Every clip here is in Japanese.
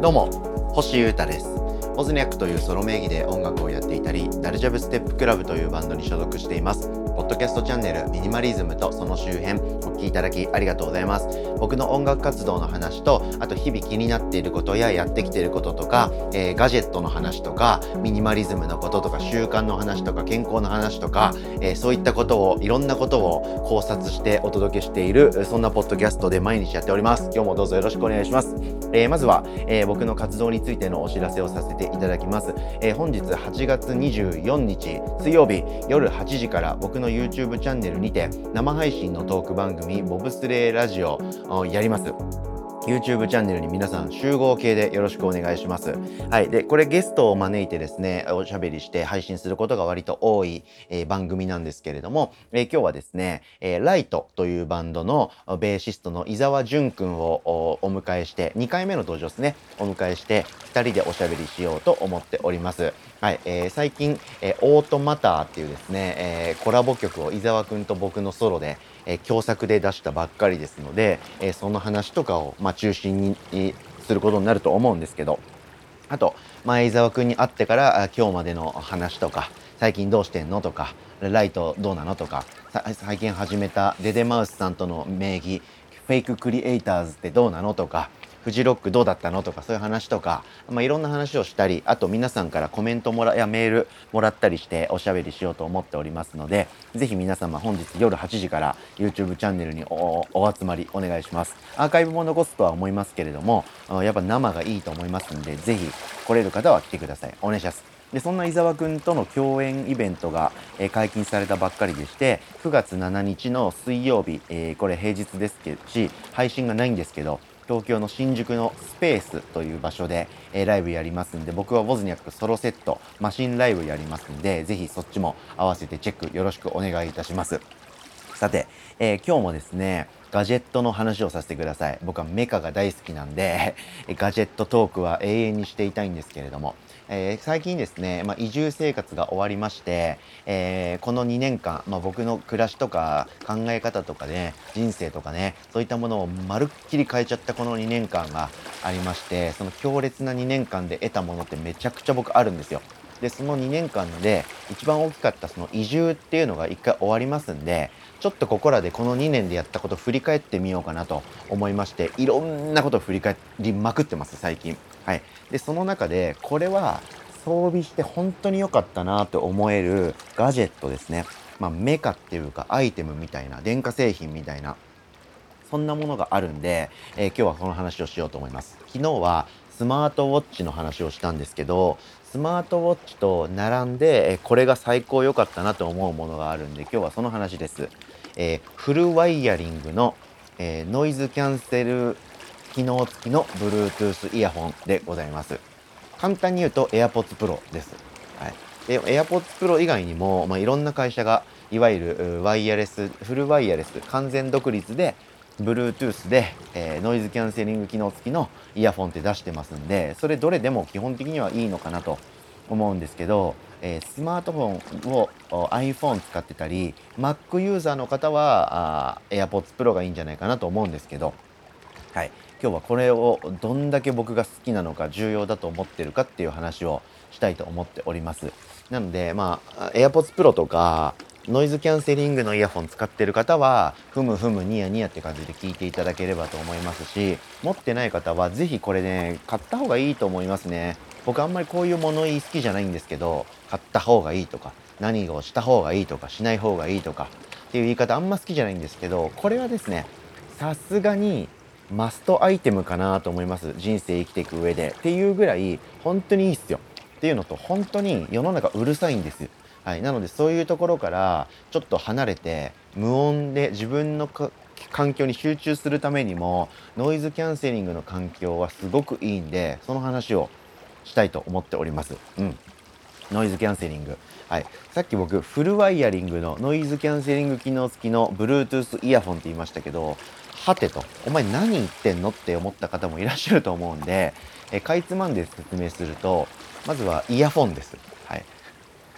どうも星優太です。オズニャックというソロ名義で音楽をやっていたりダルジャブステップクラブというバンドに所属しています。ポッドキャストチャンネルミニマリズムとその周辺お聞きいただきありがとうございます。僕の音楽活動の話とあと日々気になっていることややってきていることとか、えー、ガジェットの話とかミニマリズムのこととか習慣の話とか健康の話とか、えー、そういったことをいろんなことを考察してお届けしているそんなポッドキャストで毎日やっております。今日もどうぞよろしくお願いします、えー、まずは、え僕の活動についてのお知らせをさせていただきます、え本日8月24日水曜日夜8時から僕の YouTube チャンネルにて生配信のトーク番組ボブスレーラジオやります。YouTube チャンネルに皆さん集合系でよろしくお願いします。はい。で、これゲストを招いてですね、おしゃべりして配信することが割と多い、えー、番組なんですけれども、えー、今日はですね、えー、ライトというバンドのベーシストの伊沢淳くんをお迎えして、2回目の登場ですね、お迎えして、2人でおしゃべりしようと思っております。はい。えー、最近、えー、オートマターっていうですね、えー、コラボ曲を伊沢くんと僕のソロで、えー、共作で出したばっかりですので、えー、その話とかを、まあ、中心にすることになると思うんですけど、あと、前伊沢くんに会ってから今日までの話とか、最近どうしてんのとか、ライトどうなのとか、最近始めたデデマウスさんとの名義、フェイククリエイターズってどうなのとか、フジロックどうだったのとかそういう話とか、まあ、いろんな話をしたりあと皆さんからコメントもらやメールもらったりしておしゃべりしようと思っておりますのでぜひ皆様本日夜8時から YouTube チャンネルにお集まりお願いします。アーカイブも残すとは思いますけれどもやっぱ生がいいと思いますんでぜひ来れる方は来てください。お願いします。でそんな伊沢くんとの共演イベントが、えー、解禁されたばっかりでして9月7日の水曜日、えー、これ平日ですけどし配信がないんですけど東京の新宿のスペースという場所で、えー、ライブやりますんで、僕はボズニャックソロセット、マシンライブやりますんで、ぜひそっちも合わせてチェックよろしくお願いいたします。さて、えー、今日もですね、ガジェットの話をさせてください。僕はメカが大好きなんで、ガジェットトークは永遠にしていたいんですけれども、えー、最近ですね、まあ、移住生活が終わりまして、えー、この2年間、まあ、僕の暮らしとか考え方とかね、人生とかね、そういったものをまるっきり変えちゃったこの2年間がありまして、その強烈な2年間で得たものってめちゃくちゃ僕あるんですよ。で、その2年間で一番大きかったその移住っていうのが一回終わりますんで、ちょっとここらでこの2年でやったこと振り返ってみようかなと思いまして、いろんなことを振り返りまくってます、最近。はい。で、その中で、これは装備して本当に良かったなと思えるガジェットですね。まあ、メカっていうかアイテムみたいな、電化製品みたいな、そんなものがあるんで、えー、今日はその話をしようと思います。昨日はスマートウォッチの話をしたんですけど、スマートウォッチと並んで、これが最高良かったなと思うものがあるんで、今日はその話です。えー、フルワイヤリングの、えー、ノイズキャンセル機能付きの Bluetooth イヤホンでございます。簡単に言うと AirPods Pro です。はい、で AirPods Pro 以外にも、まあ、いろんな会社がいわゆるワイヤレス、フルワイヤレス、完全独立で Bluetooth で、えー、ノイズキャンセリング機能付きのイヤフォンって出してますんで、それどれでも基本的にはいいのかなと思うんですけど、えー、スマートフォンを iPhone 使ってたり Mac ユーザーの方は AirPods Pro がいいんじゃないかなと思うんですけど、はい、今日はこれをどんだけ僕が好きなのか重要だと思ってるかっていう話をしたいと思っております。なのでまあ AirPods Pro とかノイズキャンセリングのイヤホン使ってる方はふむふむニヤニヤって感じで聞いていただければと思いますし持ってない方は是非これね買った方がいいと思いますね。僕あんまりこういう物言い好きじゃないんですけど買った方がいいとか何をした方がいいとかしない方がいいとかっていう言い方あんま好きじゃないんですけどこれはですねさすがにマストアイテムかなと思います。人生生きていく上で。っていうぐらい本当にいいっすよ。っていうのと本当に世の中うるさいんですよ。はい、なのでそういうところからちょっと離れて無音で自分の環境に集中するためにもノイズキャンセリングの環境はすごくいいんでその話をしたいと思っております。うん。ノイズキャンセリング。はい。さっき僕、フルワイヤリングのノイズキャンセリング機能付きの Bluetooth イヤホンって言いましたけど、はてと、お前何言ってんのって思った方もいらっしゃると思うんで、えかいつまんで説明すると、まずはイヤフォンです。はい。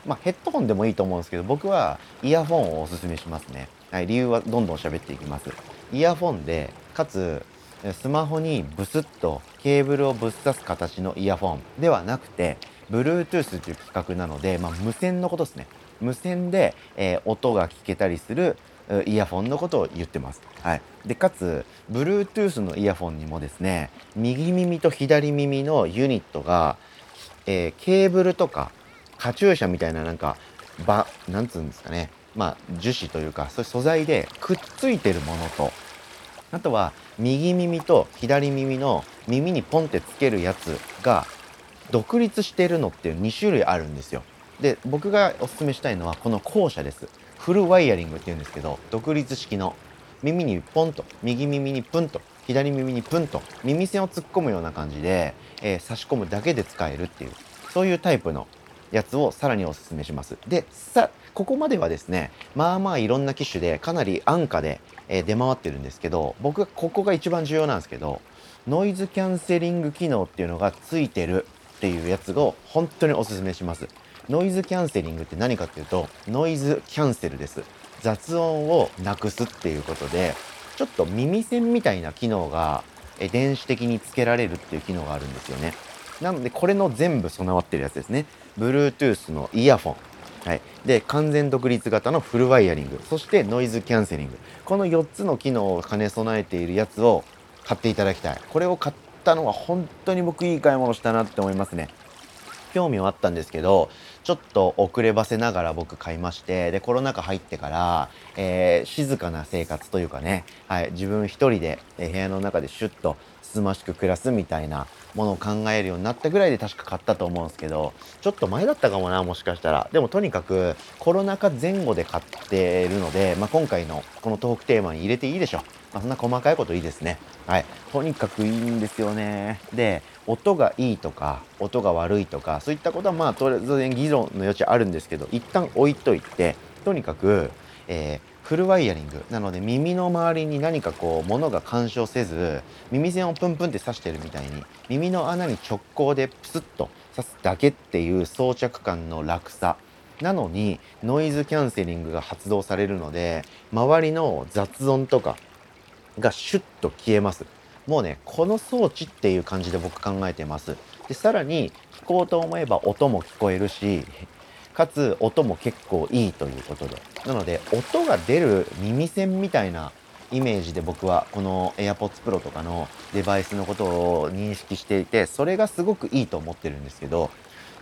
まあ、ヘッドホンでもいいと思うんですけど、僕はイヤフォンをおすすめしますね。はい。理由はどんどん喋っていきます。イヤフォンで、かつ、スマホにブスッとケーブルをぶっ刺す形のイヤフォンではなくて Bluetooth という企画なので、まあ、無線のことですね無線で、えー、音が聞けたりするイヤフォンのことを言ってます。はい、でかつ Bluetooth のイヤフォンにもですね右耳と左耳のユニットが、えー、ケーブルとかカチューシャみたいななんかばなんつうんですかねまあ樹脂というかそういう素材でくっついてるものとあとは右耳と左耳の耳にポンってつけるやつが独立してるのっていう2種類あるんですよ。で僕がおすすめしたいのはこの後者です。フルワイヤリングっていうんですけど独立式の耳にポンと右耳にプンと左耳にプンと耳栓を突っ込むような感じで、えー、差し込むだけで使えるっていうそういうタイプのやつをさらにおすすめします。でさここまではですねまあまあいろんな機種でかなり安価で、え、出回ってるんですけど僕はここが一番重要なんですけどノイズキャンセリング機能っていうのがついてるっていうやつを本当におすすめします。ノイズキャンセリングって何かっていうとノイズキャンセルです雑音をなくすっていうことでちょっと耳栓みたいな機能が電子的につけられるっていう機能があるんですよねなのでこれの全部備わってるやつですね。Bluetooth のイヤフォン。はい、で完全独立型のフルワイヤリング。そしてノイズキャンセリング。この4つの機能を兼ね備えているやつを買っていただきたい。これを買ったのは本当に僕いい買い物したなって思いますね。興味はあったんですけどちょっと遅ればせながら僕買いましてでコロナ禍入ってから、えー、静かな生活というかね、はい、自分一人で、え部屋の中でシュッとつつましく暮らすみたいなものを考えるようになったぐらいで確か買ったと思うんですけどちょっと前だったかもなもしかしたら。でもとにかくコロナ禍前後で買ってるので、まあ、今回のこのトークテーマに入れていいでしょまあ、そんな細かいこといいですね。はい。とにかくいいんですよね。で、音がいいとか、音が悪いとか、そういったことはまあ当然議論の余地あるんですけど、一旦置いといて、とにかく、えー、フルワイヤリングなので耳の周りに何かこう物が干渉せず耳栓をプンプンって刺してるみたいに耳の穴に直行でプスッと刺すだけっていう装着感の楽さなのにノイズキャンセリングが発動されるので周りの雑音とかがシュッと消えます。もうねこの装置っていう感じで僕考えてます。でさらに聞こうと思えば音も聞こえるしかつ音も結構いいということで。なので音が出る耳栓みたいなイメージで僕はこの AirPods Pro とかのデバイスのことを認識していてそれがすごくいいと思ってるんですけど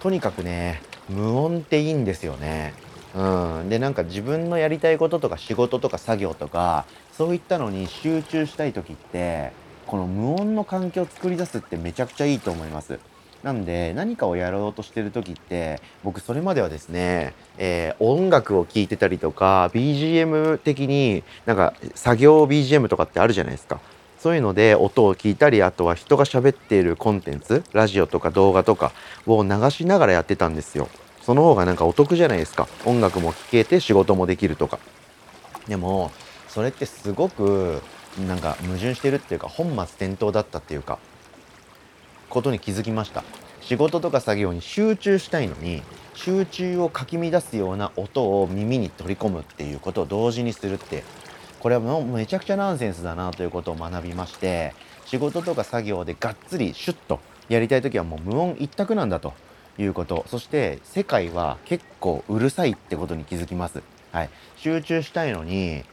とにかくね無音っていいんですよね。うん、でなんか自分のやりたいこととか仕事とか作業とかそういったのに集中したい時ってこの無音の環境を作り出すってめちゃくちゃいいと思います。なんで何かをやろうとしてる時って僕それまではですね、えー、音楽を聴いてたりとか BGM 的になんか作業 BGM とかってあるじゃないですか。そういうので音を聞いたりあとは人が喋っているコンテンツラジオとか動画とかを流しながらやってたんですよ。その方がなんかお得じゃないですか。音楽も聴けて仕事もできるとか。でもそれってすごくなんか矛盾してるっていうか本末転倒だったっていうかことに気づきました。仕事とか作業に集中したいのに集中をかき乱すような音を耳に取り込むっていうことを同時にするってこれはもうめちゃくちゃナンセンスだなということを学びまして仕事とか作業でがっつりシュッとやりたい時はもう無音一択なんだと。いうこと。そして世界は結構うるさいってことに気づきます、はい、集中したいのに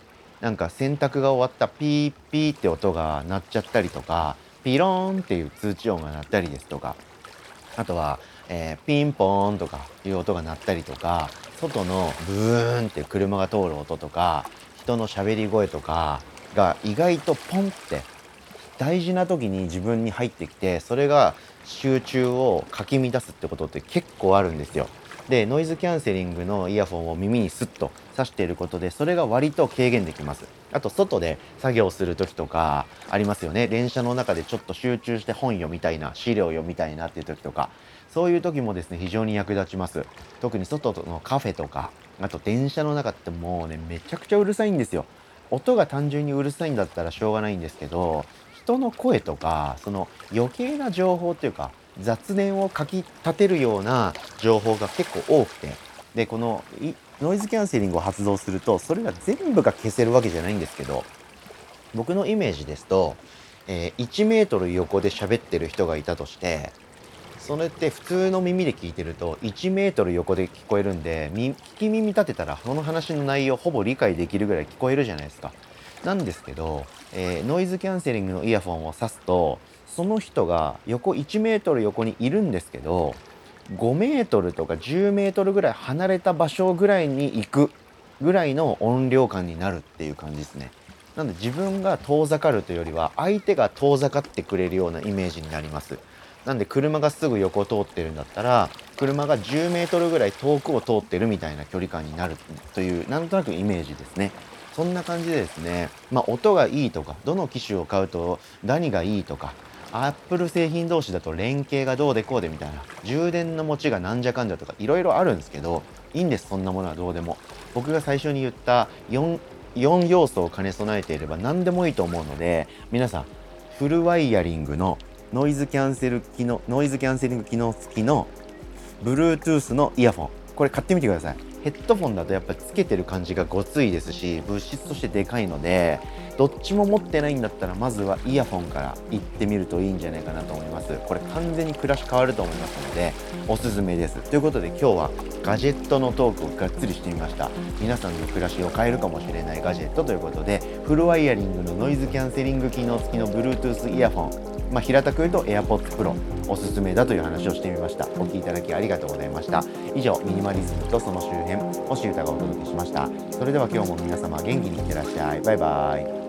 なんか洗濯が終わったピーピーって音が鳴っちゃったりとかピローンっていう通知音が鳴ったりですとかあとは、えー、ピンポーンとかいう音が鳴ったりとか外のブーンって車が通る音とか人の喋り声とかが意外とポンって大事な時に自分に入ってきてそれが集中をかき乱すってことって結構あるんですよ。でノイズキャンセリングのイヤフォンを耳にスッと挿していることでそれが割と軽減できます。あと外で作業する時とかありますよね。電車の中でちょっと集中して本読みたいな資料読みたいなっていう時とかそういう時もですね非常に役立ちます。特に外のカフェとかあと電車の中ってもうねめちゃくちゃうるさいんですよ。音が単純にうるさいんだったらしょうがないんですけど人の声とかその余計な情報っていうか雑念をかきたてるような情報が結構多くてでこのノイズキャンセリングを発動するとそれが全部が消せるわけじゃないんですけど僕のイメージですとえー、1メートル横で喋ってる人がいたとしてそれって普通の耳で聞いてると1メートル横で聞こえるんで聞き耳立てたらその話の内容ほぼ理解できるぐらい聞こえるじゃないですか。なんですけど、えー、ノイズキャンセリングのイヤフォンを挿すとその人が横1メートル横にいるんですけど5メートルとか10メートルぐらい離れた場所ぐらいに行くぐらいの音量感になるっていう感じですね。なんで自分が遠ざかるというよりは相手が遠ざかってくれるようなイメージになります。なんで車がすぐ横通ってるんだったら車が10メートルぐらい遠くを通ってるみたいな距離感になるというなんとなくイメージですね。そんな感じでですね、まあ、音がいいとかどの機種を買うと何がいいとかアップル製品同士だと連携がどうでこうでみたいな充電の持ちがなんじゃかんじゃとかいろいろあるんですけどいいんです。そんなものはどうでも。僕が最初に言った 4, 4要素を兼ね備えていれば何でもいいと思うので皆さんフルワイヤリングのノイズキャンセル機能ノイズキャンセリング機能付きの Bluetooth のイヤフォン。これ買ってみてください。ヘッドフォンだとやっぱつけてる感じがごついですし物質としてでかいのでどっちも持ってないんだったらまずはイヤホンから行ってみるといいんじゃないかなと思います。これ完全に暮らし変わると思いますのでおすすめです。ということで今日はガジェットのトークをがっつりしてみました。皆さんの暮らしを変えるかもしれないガジェットということでフルワイヤリングのノイズキャンセリング機能付きの Bluetooth イヤホンまあ、平たく言うと AirPods Pro おすすめだという話をしてみました。お聴きいただきありがとうございました。以上ミニマリズムとその周辺星歌がお届けしました。それでは今日も皆様元気にいってらっしゃい。バイバイ。